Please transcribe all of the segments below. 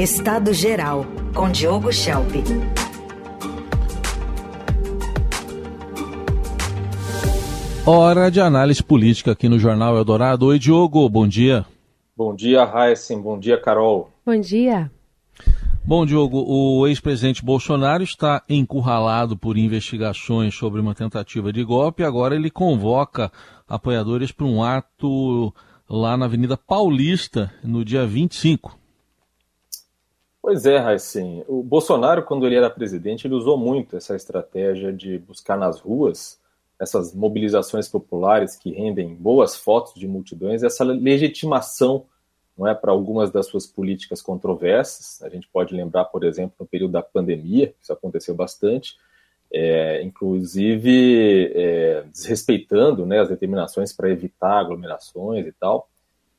Estado Geral, com Diogo Schelp. Hora de análise política aqui no Jornal Eldorado. Oi, Diogo, bom dia. Bom dia, Heisen. Bom dia, Carol. Bom dia. Bom, Diogo, o ex-presidente Bolsonaro está encurralado por investigações sobre uma tentativa de golpe. Agora ele convoca apoiadores para um ato lá na Avenida Paulista no dia 25. Pois é, Raicin. O Bolsonaro, quando ele era presidente, ele usou muito essa estratégia de buscar nas ruas essas mobilizações populares que rendem boas fotos de multidões, essa legitimação não é para algumas das suas políticas controversas. A gente pode lembrar, por exemplo, no período da pandemia, isso aconteceu bastante, é, inclusive é, desrespeitando né, as determinações para evitar aglomerações e tal.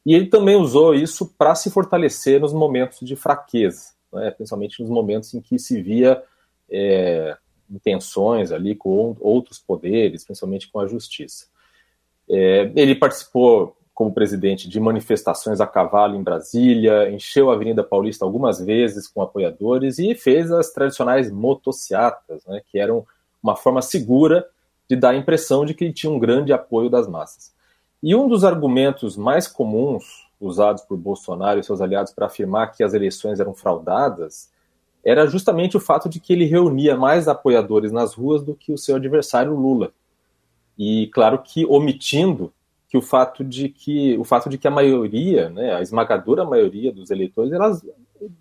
E ele também usou isso para se fortalecer nos momentos de fraqueza, né, principalmente nos momentos em que se via é, intenções ali com outros poderes, principalmente com a justiça. É, ele participou como presidente de manifestações a cavalo em Brasília, encheu a Avenida Paulista algumas vezes com apoiadores e fez as tradicionais motociatas, né, que eram uma forma segura de dar a impressão de que ele tinha um grande apoio das massas. E um dos argumentos mais comuns usados por Bolsonaro e seus aliados para afirmar que as eleições eram fraudadas era justamente o fato de que ele reunia mais apoiadores nas ruas do que o seu adversário Lula. E claro que omitindo que o fato de que o fato de que a maioria, né, a esmagadora maioria dos eleitores, elas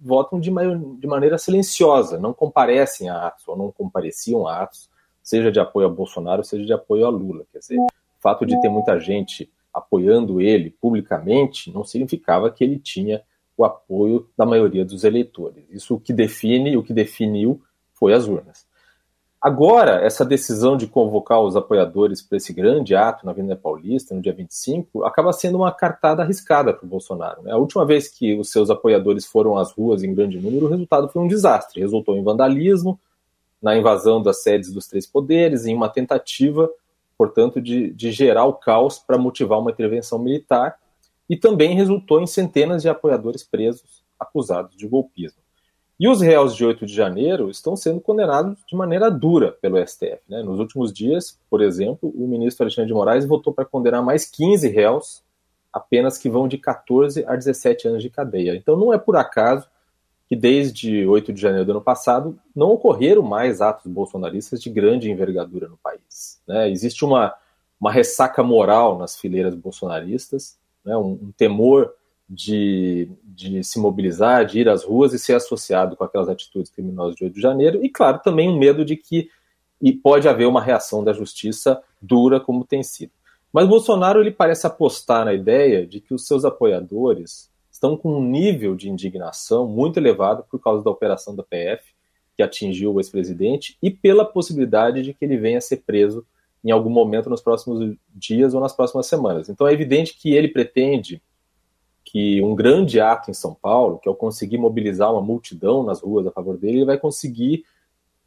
votam de, de maneira silenciosa, não comparecem a atos ou não compareciam a atos, seja de apoio a Bolsonaro, seja de apoio a Lula. Quer dizer, o fato de ter muita gente apoiando ele publicamente não significava que ele tinha o apoio da maioria dos eleitores. Isso o que define, o que definiu foi as urnas. Agora, essa decisão de convocar os apoiadores para esse grande ato na Avenida Paulista, no dia 25, acaba sendo uma cartada arriscada para o Bolsonaro. Né? A última vez que os seus apoiadores foram às ruas em grande número, o resultado foi um desastre. Resultou em vandalismo, na invasão das sedes dos três poderes, em uma tentativa, portanto, de, de gerar o caos para motivar uma intervenção militar, e também resultou em centenas de apoiadores presos acusados de golpismo. E os réus de 8 de janeiro estão sendo condenados de maneira dura pelo STF. Né? Nos últimos dias, por exemplo, o ministro Alexandre de Moraes votou para condenar mais 15 réus, apenas que vão de 14 a 17 anos de cadeia. Então não é por acaso que desde 8 de janeiro do ano passado não ocorreram mais atos bolsonaristas de grande envergadura no país. Né? Existe uma, uma ressaca moral nas fileiras bolsonaristas, né? um, um temor de, de se mobilizar, de ir às ruas e ser associado com aquelas atitudes criminosas de 8 de janeiro, e claro, também um medo de que e pode haver uma reação da justiça dura como tem sido. Mas Bolsonaro ele parece apostar na ideia de que os seus apoiadores estão com um nível de indignação muito elevado por causa da operação da PF que atingiu o ex-presidente e pela possibilidade de que ele venha a ser preso em algum momento nos próximos dias ou nas próximas semanas. Então é evidente que ele pretende que um grande ato em São Paulo, que é o conseguir mobilizar uma multidão nas ruas a favor dele, ele vai conseguir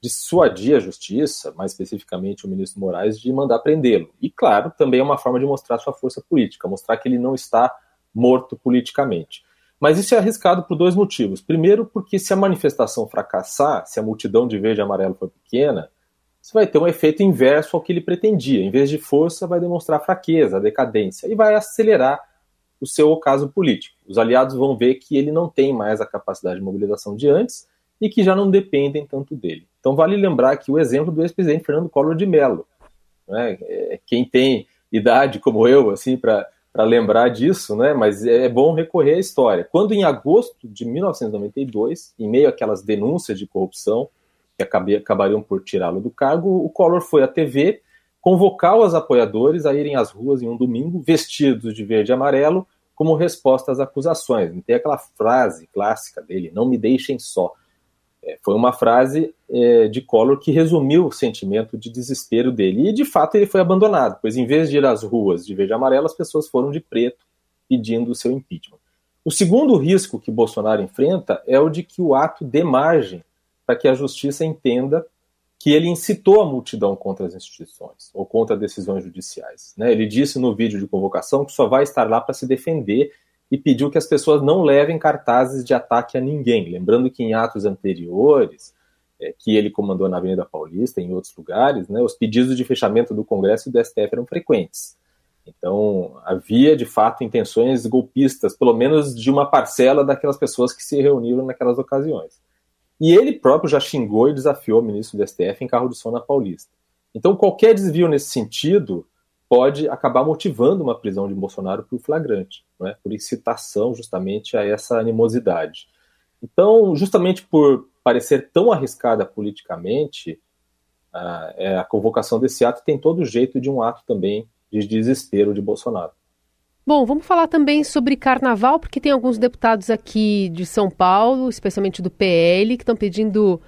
dissuadir a justiça, mais especificamente o ministro Moraes, de mandar prendê-lo. E, claro, também é uma forma de mostrar sua força política, mostrar que ele não está morto politicamente. Mas isso é arriscado por dois motivos. Primeiro, porque se a manifestação fracassar, se a multidão de verde e amarelo for pequena, você vai ter um efeito inverso ao que ele pretendia. Em vez de força, vai demonstrar fraqueza, decadência, e vai acelerar o seu ocaso político. Os aliados vão ver que ele não tem mais a capacidade de mobilização de antes e que já não dependem tanto dele. Então vale lembrar que o exemplo do ex-presidente Fernando Collor de Mello, né, é, quem tem idade como eu, assim, para lembrar disso, né, mas é bom recorrer à história. Quando em agosto de 1992, em meio àquelas denúncias de corrupção que acabariam por tirá-lo do cargo, o Collor foi à TV convocar os apoiadores a irem às ruas em um domingo vestidos de verde e amarelo como resposta às acusações. Tem aquela frase clássica dele, não me deixem só. É, foi uma frase é, de Collor que resumiu o sentimento de desespero dele. E, de fato, ele foi abandonado, pois em vez de ir às ruas de verde e amarelo, as pessoas foram de preto pedindo o seu impeachment. O segundo risco que Bolsonaro enfrenta é o de que o ato dê margem para que a justiça entenda que ele incitou a multidão contra as instituições ou contra decisões judiciais. Né? Ele disse no vídeo de convocação que só vai estar lá para se defender e pediu que as pessoas não levem cartazes de ataque a ninguém. Lembrando que em atos anteriores, é, que ele comandou na Avenida Paulista e em outros lugares, né, os pedidos de fechamento do Congresso e do STF eram frequentes. Então, havia de fato intenções golpistas, pelo menos de uma parcela daquelas pessoas que se reuniram naquelas ocasiões. E ele próprio já xingou e desafiou o ministro do STF em carro de som na Paulista. Então, qualquer desvio nesse sentido pode acabar motivando uma prisão de Bolsonaro por flagrante, é? por incitação justamente a essa animosidade. Então, justamente por parecer tão arriscada politicamente, a, é, a convocação desse ato tem todo o jeito de um ato também de desespero de Bolsonaro. Bom, vamos falar também sobre carnaval, porque tem alguns deputados aqui de São Paulo, especialmente do PL, que estão pedindo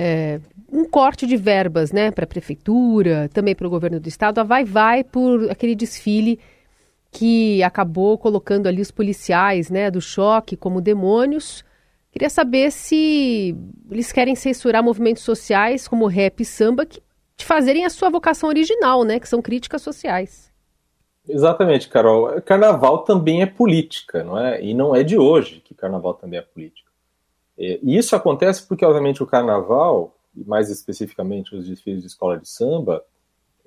é, um corte de verbas né, para a prefeitura, também para o governo do estado. A vai vai por aquele desfile que acabou colocando ali os policiais né, do choque como demônios. Queria saber se eles querem censurar movimentos sociais como rap e samba que de fazerem a sua vocação original, né, que são críticas sociais. Exatamente, Carol. Carnaval também é política, não é? E não é de hoje que carnaval também é política. E isso acontece porque, obviamente, o carnaval, e mais especificamente os desfiles de escola de samba,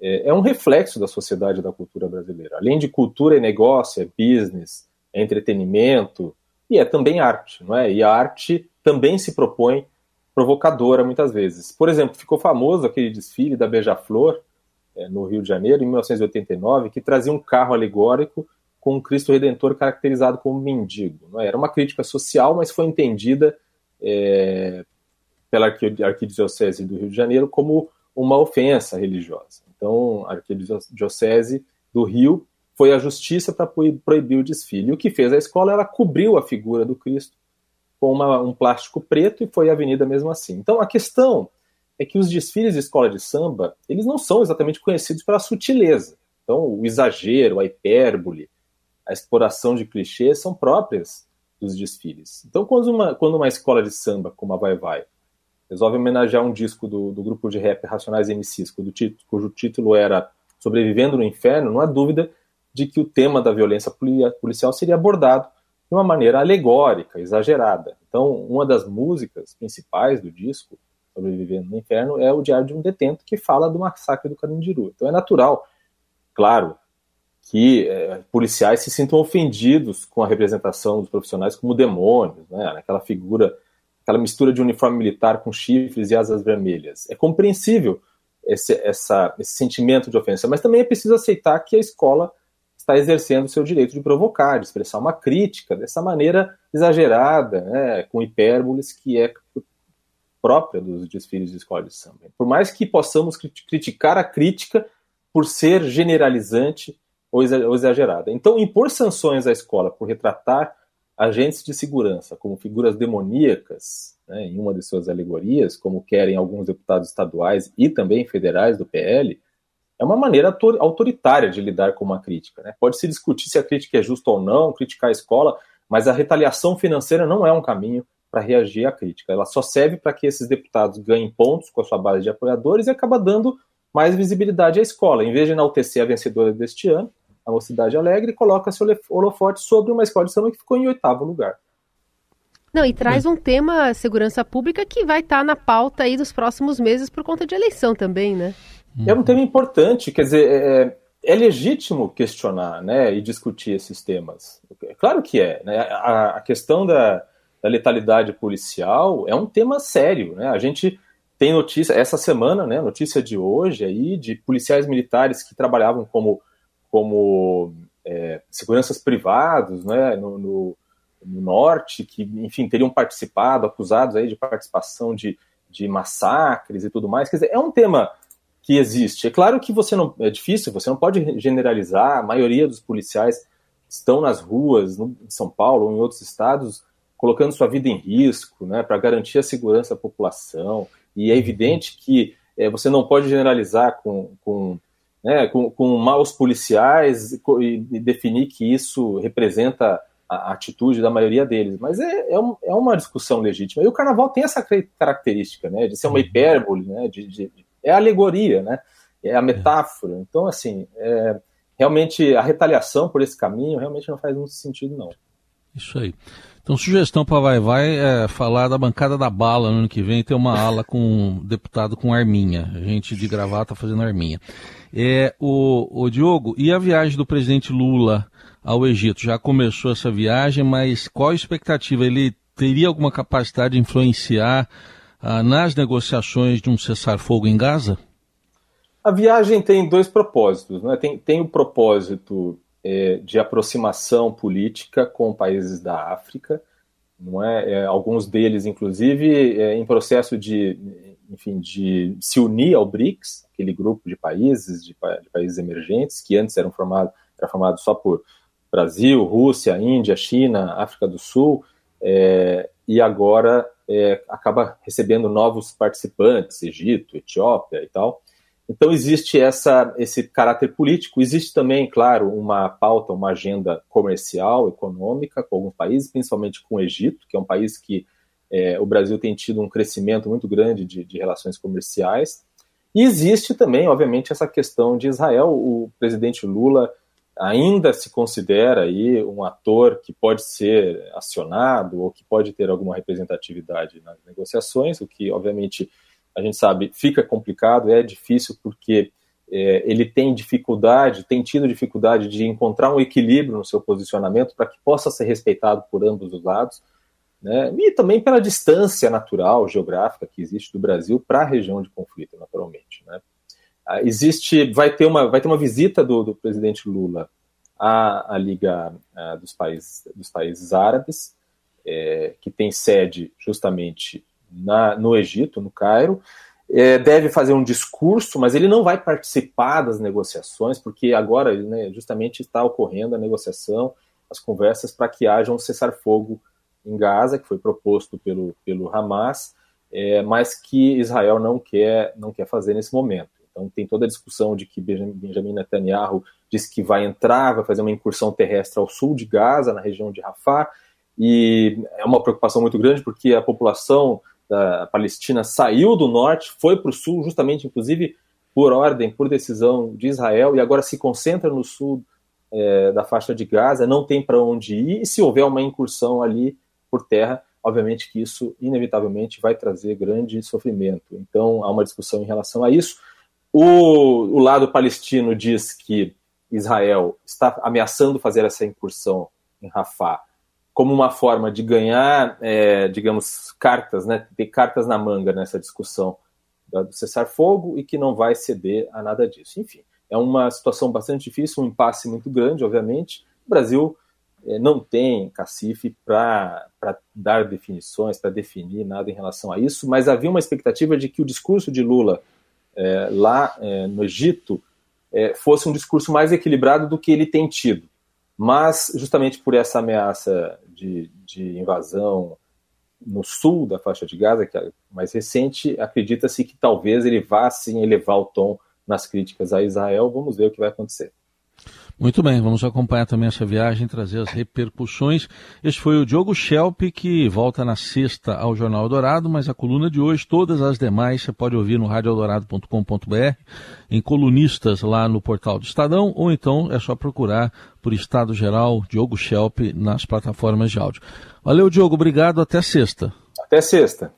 é, é um reflexo da sociedade e da cultura brasileira. Além de cultura é negócio, é business, é entretenimento e é também arte, não é? E a arte também se propõe provocadora muitas vezes. Por exemplo, ficou famoso aquele desfile da Beija-Flor é, no Rio de Janeiro, em 1989, que trazia um carro alegórico com um Cristo Redentor caracterizado como mendigo. Não é? Era uma crítica social, mas foi entendida é, pela Arquidiocese do Rio de Janeiro como uma ofensa religiosa. Então, a Arquidiocese do Rio foi à justiça para proibir o desfile. E o que fez a escola, ela cobriu a figura do Cristo com uma, um plástico preto e foi a avenida mesmo assim. Então, a questão é que os desfiles de escola de samba, eles não são exatamente conhecidos pela sutileza. Então, o exagero, a hipérbole, a exploração de clichês são próprias dos desfiles. Então, quando uma, quando uma escola de samba, como a Vai Vai, resolve homenagear um disco do, do grupo de rap Racionais MCs, cujo, cujo título era Sobrevivendo no Inferno, não há dúvida de que o tema da violência policial seria abordado de uma maneira alegórica, exagerada. Então, uma das músicas principais do disco, Sobrevivendo no Inferno, é o Diário de um Detento, que fala do massacre do Carandiru. Então é natural, claro, que é, policiais se sintam ofendidos com a representação dos profissionais como demônios, né? aquela figura, aquela mistura de uniforme militar com chifres e asas vermelhas. É compreensível esse, essa, esse sentimento de ofensa, mas também é preciso aceitar que a escola está exercendo o seu direito de provocar, de expressar uma crítica dessa maneira exagerada, né? com hipérboles que é própria dos desfiles de escola de samba. Por mais que possamos criticar a crítica por ser generalizante ou exagerada. Então, impor sanções à escola por retratar agentes de segurança como figuras demoníacas, né, em uma de suas alegorias, como querem alguns deputados estaduais e também federais do PL, é uma maneira autoritária de lidar com uma crítica. Né? Pode se discutir se a crítica é justa ou não, criticar a escola, mas a retaliação financeira não é um caminho para reagir à crítica. Ela só serve para que esses deputados ganhem pontos com a sua base de apoiadores e acaba dando mais visibilidade à escola. Em vez de enaltecer a vencedora deste ano, a Mocidade Alegre, coloca seu holofote sobre uma escola de samba que ficou em oitavo lugar. Não, e traz um tema segurança pública que vai estar tá na pauta aí dos próximos meses por conta de eleição também, né? É um tema importante, quer dizer, é, é legítimo questionar né, e discutir esses temas. Claro que é. Né? A, a questão da, da, letalidade policial é um tema sério. Né? A gente tem notícia, essa semana, né, notícia de hoje aí, de policiais militares que trabalhavam como como é, seguranças privados né, no, no, no, norte, que, enfim, teriam participado, acusados aí de participação de, de massacres e tudo mais. Quer dizer, é um tema que existe. É claro que você não é difícil, você não pode generalizar. A maioria dos policiais estão nas ruas, no, em São Paulo ou em outros estados, colocando sua vida em risco, né, para garantir a segurança da população. E é evidente que é, você não pode generalizar com, com né, com, com maus policiais e, definir que isso representa a atitude da maioria deles. Mas é, é, um, é, uma discussão legítima. E o carnaval tem essa característica, né, de ser uma uhum. hipérbole, né, de, de é a alegoria, né, é a metáfora. Então, assim, é, realmente a retaliação por esse caminho realmente não faz muito sentido, não. Isso aí. Então, sugestão para Vai Vai é falar da bancada da bala no ano que vem, ter uma ala com um deputado com arminha, gente de gravata fazendo arminha. É, o, o Diogo, e a viagem do presidente Lula ao Egito? Já começou essa viagem, mas qual a expectativa? Ele teria alguma capacidade de influenciar ah, nas negociações de um cessar-fogo em Gaza? A viagem tem dois propósitos. Né? Tem, tem o propósito é, de aproximação política com países da África, não é? é alguns deles, inclusive, é, em processo de, enfim, de se unir ao BRICS, aquele grupo de países, de, de países emergentes, que antes eram formados era formado só por Brasil, Rússia, Índia, China, África do Sul, é, e agora é, acaba recebendo novos participantes, Egito, Etiópia e tal. Então existe essa, esse caráter político, existe também, claro, uma pauta, uma agenda comercial, econômica com alguns países, principalmente com o Egito, que é um país que é, o Brasil tem tido um crescimento muito grande de, de, relações comerciais. E existe também, obviamente, essa questão de Israel. O presidente Lula ainda se considera aí um ator que pode ser acionado ou que pode ter alguma representatividade nas negociações, o que, obviamente, a gente sabe, fica complicado, é difícil porque é, ele tem dificuldade, tem tido dificuldade de encontrar um equilíbrio no seu posicionamento para que possa ser respeitado por ambos os lados, né? e também pela distância natural, geográfica que existe do Brasil para a região de conflito, naturalmente. Né? Ah, existe, vai ter uma, vai ter uma visita do, do presidente Lula à, à Liga à, dos, países, dos países árabes, é, que tem sede justamente na, no Egito, no Cairo, é, deve fazer um discurso, mas ele não vai participar das negociações, porque agora né, justamente está ocorrendo a negociação, as conversas para que haja um cessar-fogo em Gaza, que foi proposto pelo, pelo Hamas, é, mas que Israel não quer, não quer fazer nesse momento. Então tem toda a discussão de que Benjamin Netanyahu disse que vai entrar, vai fazer uma incursão terrestre ao sul de Gaza, na região de Rafah, e é uma preocupação muito grande porque a população da Palestina saiu do norte, foi para o sul, justamente, inclusive, por ordem, por decisão de Israel, e agora se concentra no sul é, da faixa de Gaza, não tem para onde ir, e se houver uma incursão ali por terra, obviamente que isso, inevitavelmente, vai trazer grande sofrimento. Então, há uma discussão em relação a isso. O, o lado palestino diz que Israel está ameaçando fazer essa incursão em Rafah como uma forma de ganhar, é, digamos, cartas, né, ter cartas na manga nessa discussão do cessar-fogo e que não vai ceder a nada disso. Enfim, é uma situação bastante difícil, um impasse muito grande, obviamente. O Brasil é, não tem cacife para dar definições, para definir nada em relação a isso, mas havia uma expectativa de que o discurso de Lula é, lá é, no Egito é, fosse um discurso mais equilibrado do que ele tem tido. Mas, justamente por essa ameaça de, de invasão no sul da faixa de Gaza, que é mais recente, acredita-se que talvez ele vá sim elevar o tom nas críticas a Israel. Vamos ver o que vai acontecer. Muito bem, vamos acompanhar também essa viagem, trazer as repercussões. Este foi o Diogo Schelp, que volta na sexta ao Jornal Dourado, mas a coluna de hoje, todas as demais, você pode ouvir no radioeldorado.com.br, em colunistas lá no portal do Estadão, ou então é só procurar por Estado Geral Diogo Schelp nas plataformas de áudio. Valeu, Diogo, obrigado, até sexta. Até sexta.